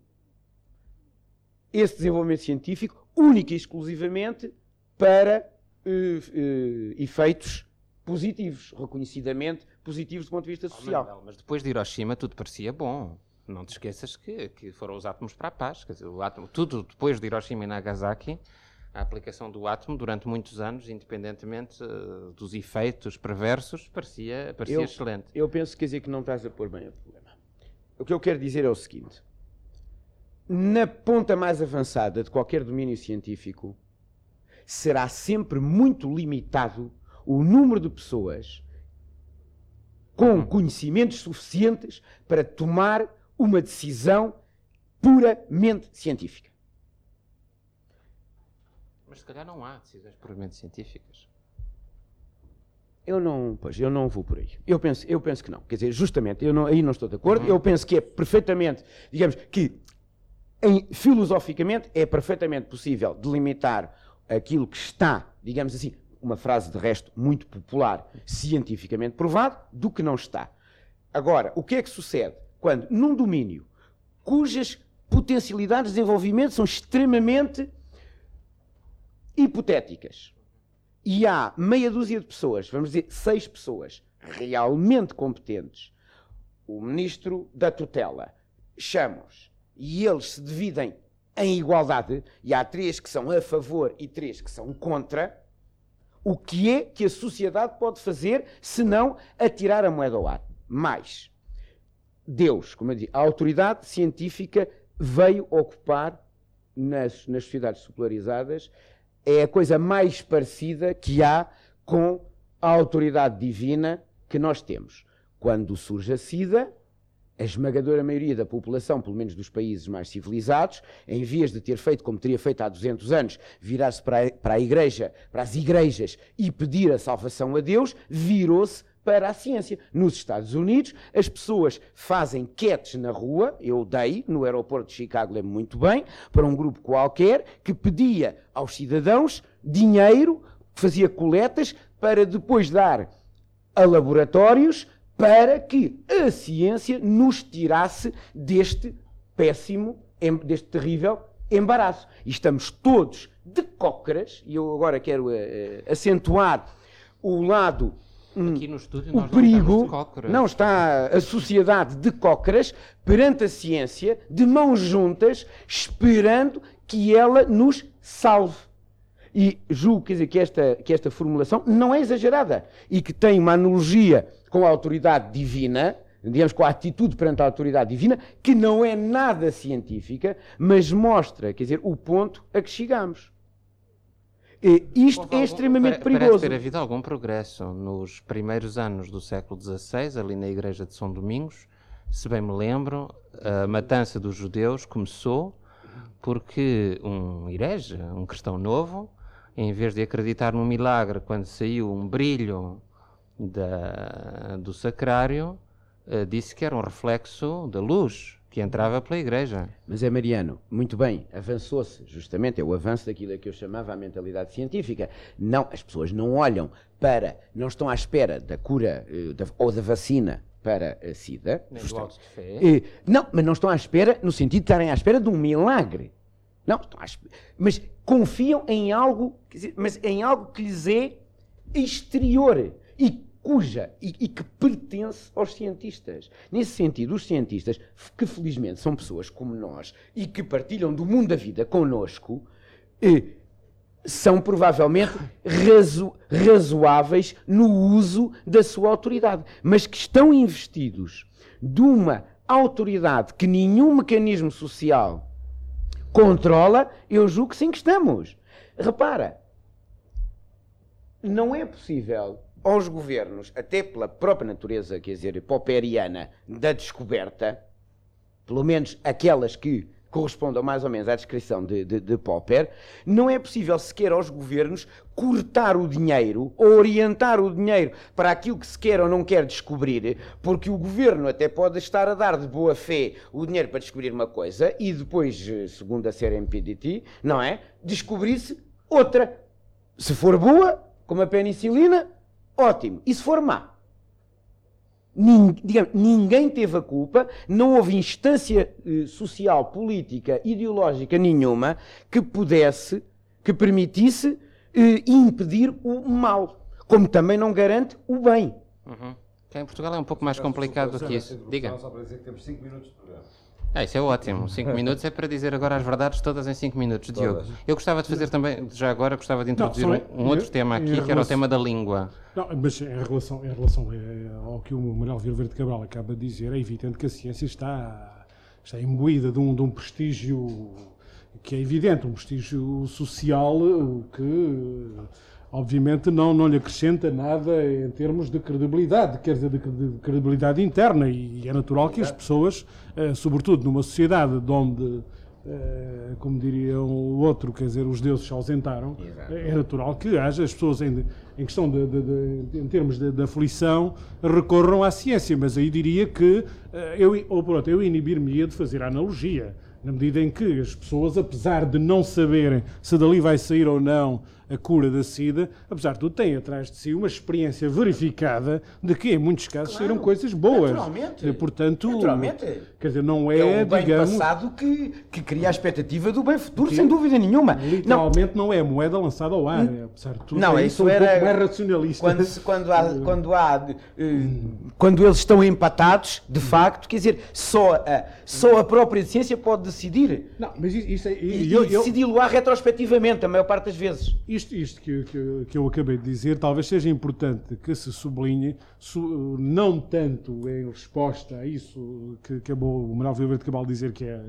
esse desenvolvimento científico única e exclusivamente para uh, uh, efeitos positivos, reconhecidamente positivos do ponto de vista social. Oh, mas depois de Hiroshima tudo parecia bom. Não te esqueças que, que foram os átomos para a paz. Quer dizer, átomo, tudo depois de Hiroshima e Nagasaki a aplicação do átomo durante muitos anos, independentemente uh, dos efeitos perversos, parecia, parecia eu, excelente. Eu penso quer dizer, que não estás a pôr bem o problema. O que eu quero dizer é o seguinte: na ponta mais avançada de qualquer domínio científico, será sempre muito limitado o número de pessoas com uhum. conhecimentos suficientes para tomar uma decisão puramente científica. Mas se calhar não há decisões puramente científicas. Eu não, pois, eu não vou por aí. Eu penso, eu penso que não. Quer dizer, justamente, eu não, aí não estou de acordo. Uhum. Eu penso que é perfeitamente, digamos, que em, filosoficamente é perfeitamente possível delimitar aquilo que está, digamos assim, uma frase de resto muito popular, cientificamente provado, do que não está. Agora, o que é que sucede quando, num domínio cujas potencialidades de desenvolvimento são extremamente hipotéticas. E há meia dúzia de pessoas, vamos dizer seis pessoas, realmente competentes, o ministro da tutela chama-os e eles se dividem em igualdade, e há três que são a favor e três que são contra, o que é que a sociedade pode fazer se não atirar a moeda ao ar? Mais, Deus, como eu disse, a autoridade científica veio ocupar nas, nas sociedades secularizadas é a coisa mais parecida que há com a autoridade divina que nós temos. Quando surge a SIDA, a esmagadora maioria da população, pelo menos dos países mais civilizados, em vez de ter feito como teria feito há 200 anos, virar-se para, para a igreja, para as igrejas e pedir a salvação a Deus, virou-se para a ciência. Nos Estados Unidos, as pessoas fazem quetes na rua, eu dei no aeroporto de Chicago, lembro muito bem, para um grupo qualquer que pedia aos cidadãos dinheiro, fazia coletas para depois dar a laboratórios para que a ciência nos tirasse deste péssimo, deste terrível embaraço. E estamos todos de cócaras, e eu agora quero uh, acentuar o lado Hum. Aqui no estúdio o perigo não está a sociedade de cócaras perante a ciência, de mãos juntas, esperando que ela nos salve. E julgo quer dizer, que, esta, que esta formulação não é exagerada e que tem uma analogia com a autoridade divina, digamos, com a atitude perante a autoridade divina, que não é nada científica, mas mostra, quer dizer, o ponto a que chegamos. Isto Houve é extremamente algum, perigoso. Parece ter havido algum progresso nos primeiros anos do século XVI, ali na igreja de São Domingos. Se bem me lembro, a matança dos judeus começou porque um herege, um cristão novo, em vez de acreditar num milagre quando saiu um brilho da, do sacrário, uh, disse que era um reflexo da luz que entrava pela igreja. Mas é Mariano, muito bem, avançou-se, justamente, é o avanço daquilo que eu chamava a mentalidade científica. Não, as pessoas não olham para, não estão à espera da cura eh, da, ou da vacina para a SIDA. Nem do de fé. Eh, não, mas não estão à espera, no sentido de estarem à espera de um milagre. Não, estão à espera, mas confiam em algo, quer dizer, mas em algo que lhes é exterior e cuja e, e que pertence aos cientistas. Nesse sentido, os cientistas, que felizmente são pessoas como nós e que partilham do mundo da vida connosco, eh, são provavelmente razo- razoáveis no uso da sua autoridade, mas que estão investidos de uma autoridade que nenhum mecanismo social controla, eu julgo que sim que estamos. Repara, não é possível aos governos, até pela própria natureza, quer dizer, popperiana da descoberta, pelo menos aquelas que correspondam mais ou menos à descrição de, de, de Popper, não é possível sequer aos governos cortar o dinheiro ou orientar o dinheiro para aquilo que se quer ou não quer descobrir, porque o governo até pode estar a dar de boa fé o dinheiro para descobrir uma coisa e depois, eh, segundo a CRMPDT, não é? Descobrir-se outra. Se for boa, como a penicilina, ótimo. E se for má? Nin- digamos, ninguém teve a culpa, não houve instância eh, social, política, ideológica nenhuma que pudesse, que permitisse eh, impedir o mal, como também não garante o bem. Uhum. Que em Portugal é um pouco mais complicado do que isso. Diga. Só para dizer que temos 5 minutos de programa. Ah, isso é ótimo. 5 minutos é para dizer agora as verdades todas em 5 minutos, Diogo. Eu gostava de fazer também, já agora, gostava de introduzir só um, um outro em- tema em aqui, que era o relação- tema da língua. Não, mas em relação, em relação eh, ao que o Manuel Vieira Verde Cabral acaba de dizer, é evidente que a ciência está, está imbuída de um, de um prestígio que é evidente, um prestígio social eh, que obviamente não, não lhe acrescenta nada em termos de credibilidade, quer dizer, de, de credibilidade interna e é natural que as pessoas, eh, sobretudo numa sociedade de onde eh, como diria o outro, quer dizer, os deuses se ausentaram, é natural que haja as pessoas em, em questão de, de- de- em termos de, de aflição recorram à ciência, mas aí diria que eh, eu, ou pronto, eu inibir-me-ia de fazer a analogia, na medida em que as pessoas, apesar de não saberem se dali vai sair ou não a cura da SIDA, apesar de tudo, têm atrás de si uma experiência verificada de que, em muitos casos, saíram coisas boas. naturalmente. E, portanto, Naturalmente. quer dizer, não É, é, o bem digamos, passado que, que cria a expectativa do bem futuro, sem dúvida nenhuma. Não, Literalmente não, é a moeda lançada ao ar, é, apesar de tudo. Não, é isso um era- pouco mais racionalista. quando, se- quando há, quando há eh, quando eles estão empatados, de facto, quer dizer, só a, só a própria ciência pode decidir. Não, mas isso, isso é, E, eu, e eu- decidi-lo á retrospectivamente, a maior parte das vezes. isto, isto que, que, que eu acabei de dizer, talvez seja importante que se sublinhe, su- não tanto em resposta a isso que acabou o Manuel Vieira de Cabal dizer que é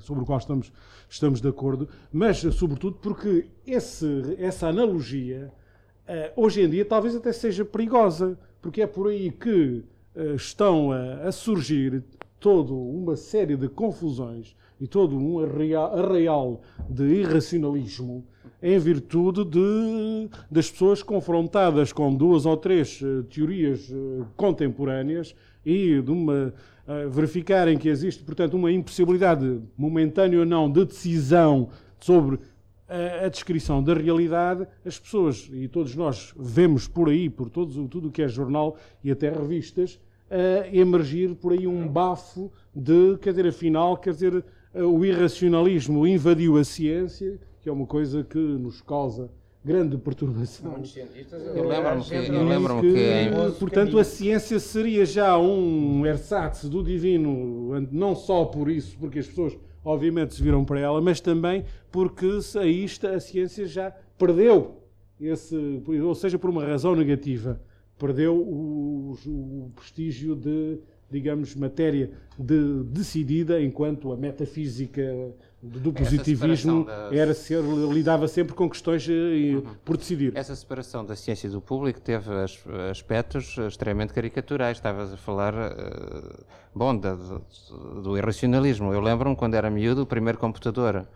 sobre o qual estamos, estamos de acordo, mas sobretudo porque esse, essa analogia eh, hoje em dia talvez até seja perigosa, porque é por aí que eh, estão a, a surgir toda uma série de confusões e todo um arraial de irracionalismo em virtude de, das pessoas confrontadas com duas ou três eh, teorias eh, contemporâneas e de uma eh, verificarem que existe, portanto, uma impossibilidade momentânea ou não de decisão sobre a, a descrição da realidade, as pessoas, e todos nós vemos por aí, por todos, tudo o que é jornal e até revistas, a emergir por aí um bafo de, quer dizer, afinal, quer dizer, o irracionalismo invadiu a ciência, que é uma coisa que nos causa grande perturbação. Eu lembro-me que, E eu lembro-me que, que em- portanto, a ciência seria já um ersatz do divino, não só por isso, porque as pessoas, obviamente, se viram para ela, mas também porque se a isto a ciência já perdeu esse, ou seja, por uma razão negativa, perdeu o, o prestígio de, digamos, matéria de, decidida, enquanto a metafísica do positivismo das- era ser, lidava sempre com questões eh, por decidir. Essa separação da ciência e do público teve as- aspectos extremamente caricaturais. Estavas a falar, eh, bom, da- do, do irracionalismo. Eu lembro-me, quando era miúdo, o primeiro computador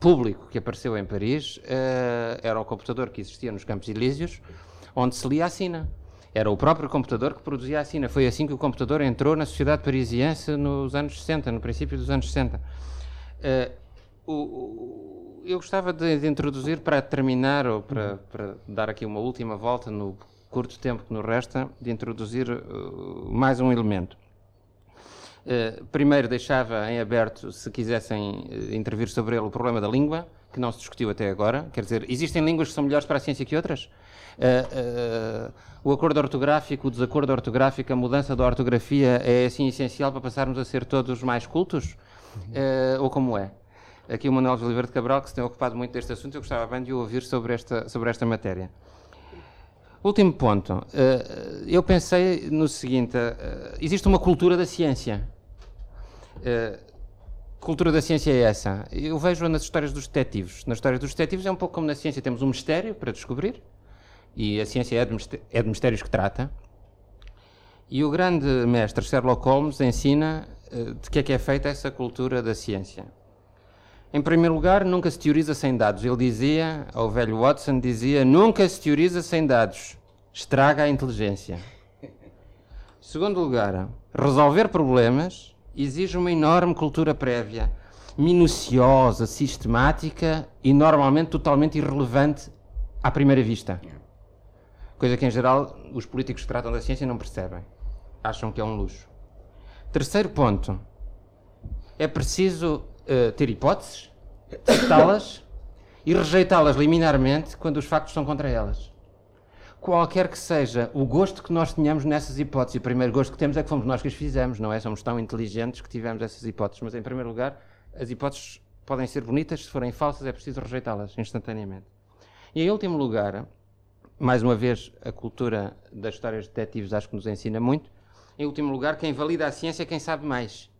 público que apareceu em Paris eh, era o computador que existia nos Campos Elíseos, onde se lia a sina. Era o próprio computador que produzia a sina. Foi assim que o computador entrou na sociedade parisiense nos anos 60, no princípio dos anos 60. Eh, o- o- eu gostava de, de introduzir para terminar ou para, para dar aqui uma última volta no curto tempo que nos resta, de introduzir uh, mais um elemento. Uh, primeiro, deixava em aberto, se quisessem uh, intervir sobre ele, o problema da língua, que não se discutiu até agora. Quer dizer, existem línguas que são melhores para a ciência que outras? Uh, o acordo ortográfico, o desacordo ortográfico, a mudança da ortografia é assim essencial para passarmos a ser todos mais cultos? ou como é? Aqui o Manuel de Oliveira de Cabral, que se tem ocupado muito deste assunto, eu gostava bem de o ouvir sobre esta, sobre esta matéria. Último ponto. eu pensei no seguinte: existe uma cultura da ciência. Uh, cultura da ciência é essa? Eu vejo nas histórias dos detetives. Nas histórias dos detetives é um pouco como na ciência: temos um mistério para descobrir, e a ciência é de, é de mistérios que trata. E o grande mestre Sherlock Holmes ensina uh, de que é que é feita essa cultura da ciência. Em primeiro lugar, nunca se teoriza sem dados. Ele dizia, ao velho Watson, dizia, nunca se teoriza sem dados. Estraga a inteligência. Segundo lugar, resolver problemas exige uma enorme cultura prévia, minuciosa, sistemática e normalmente totalmente irrelevante à primeira vista. Coisa que, em geral, os políticos que tratam da ciência não percebem. Acham que é um luxo. Terceiro ponto. É preciso uh, ter hipóteses, testá-las e rejeitá-las liminarmente quando os factos são contra elas qualquer que seja o gosto que nós tenhamos nessas hipóteses, o primeiro gosto que temos é que fomos nós que as fizemos, não é? Somos tão inteligentes que tivemos essas hipóteses, mas em primeiro lugar, as hipóteses podem ser bonitas, se forem falsas é preciso rejeitá-las instantaneamente. E em último lugar, mais uma vez, a cultura das histórias de detetives acho que nos ensina muito. Em último lugar, quem valida a ciência é quem sabe mais,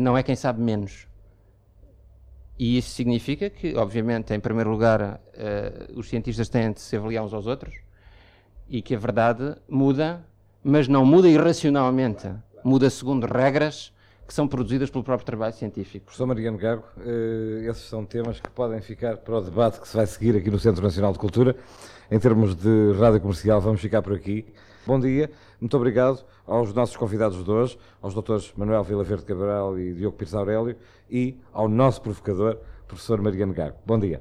não é quem sabe menos. E isso significa que, obviamente, em primeiro lugar, uh, os cientistas têm de se avaliar uns aos outros, e que a verdade muda, mas não muda irracionalmente, muda segundo regras que são produzidas pelo próprio trabalho científico. Professor Mariano Gago, eh, esses são temas que podem ficar para o debate que se vai seguir aqui no Centro Nacional de Cultura. Em termos de rádio comercial, vamos ficar por aqui. Bom dia, muito obrigado aos nossos convidados de hoje, aos doutores Manuel Vila Verde Cabral e Diogo Pires Aurélio e ao nosso provocador, professor Mariano Gago. Bom dia.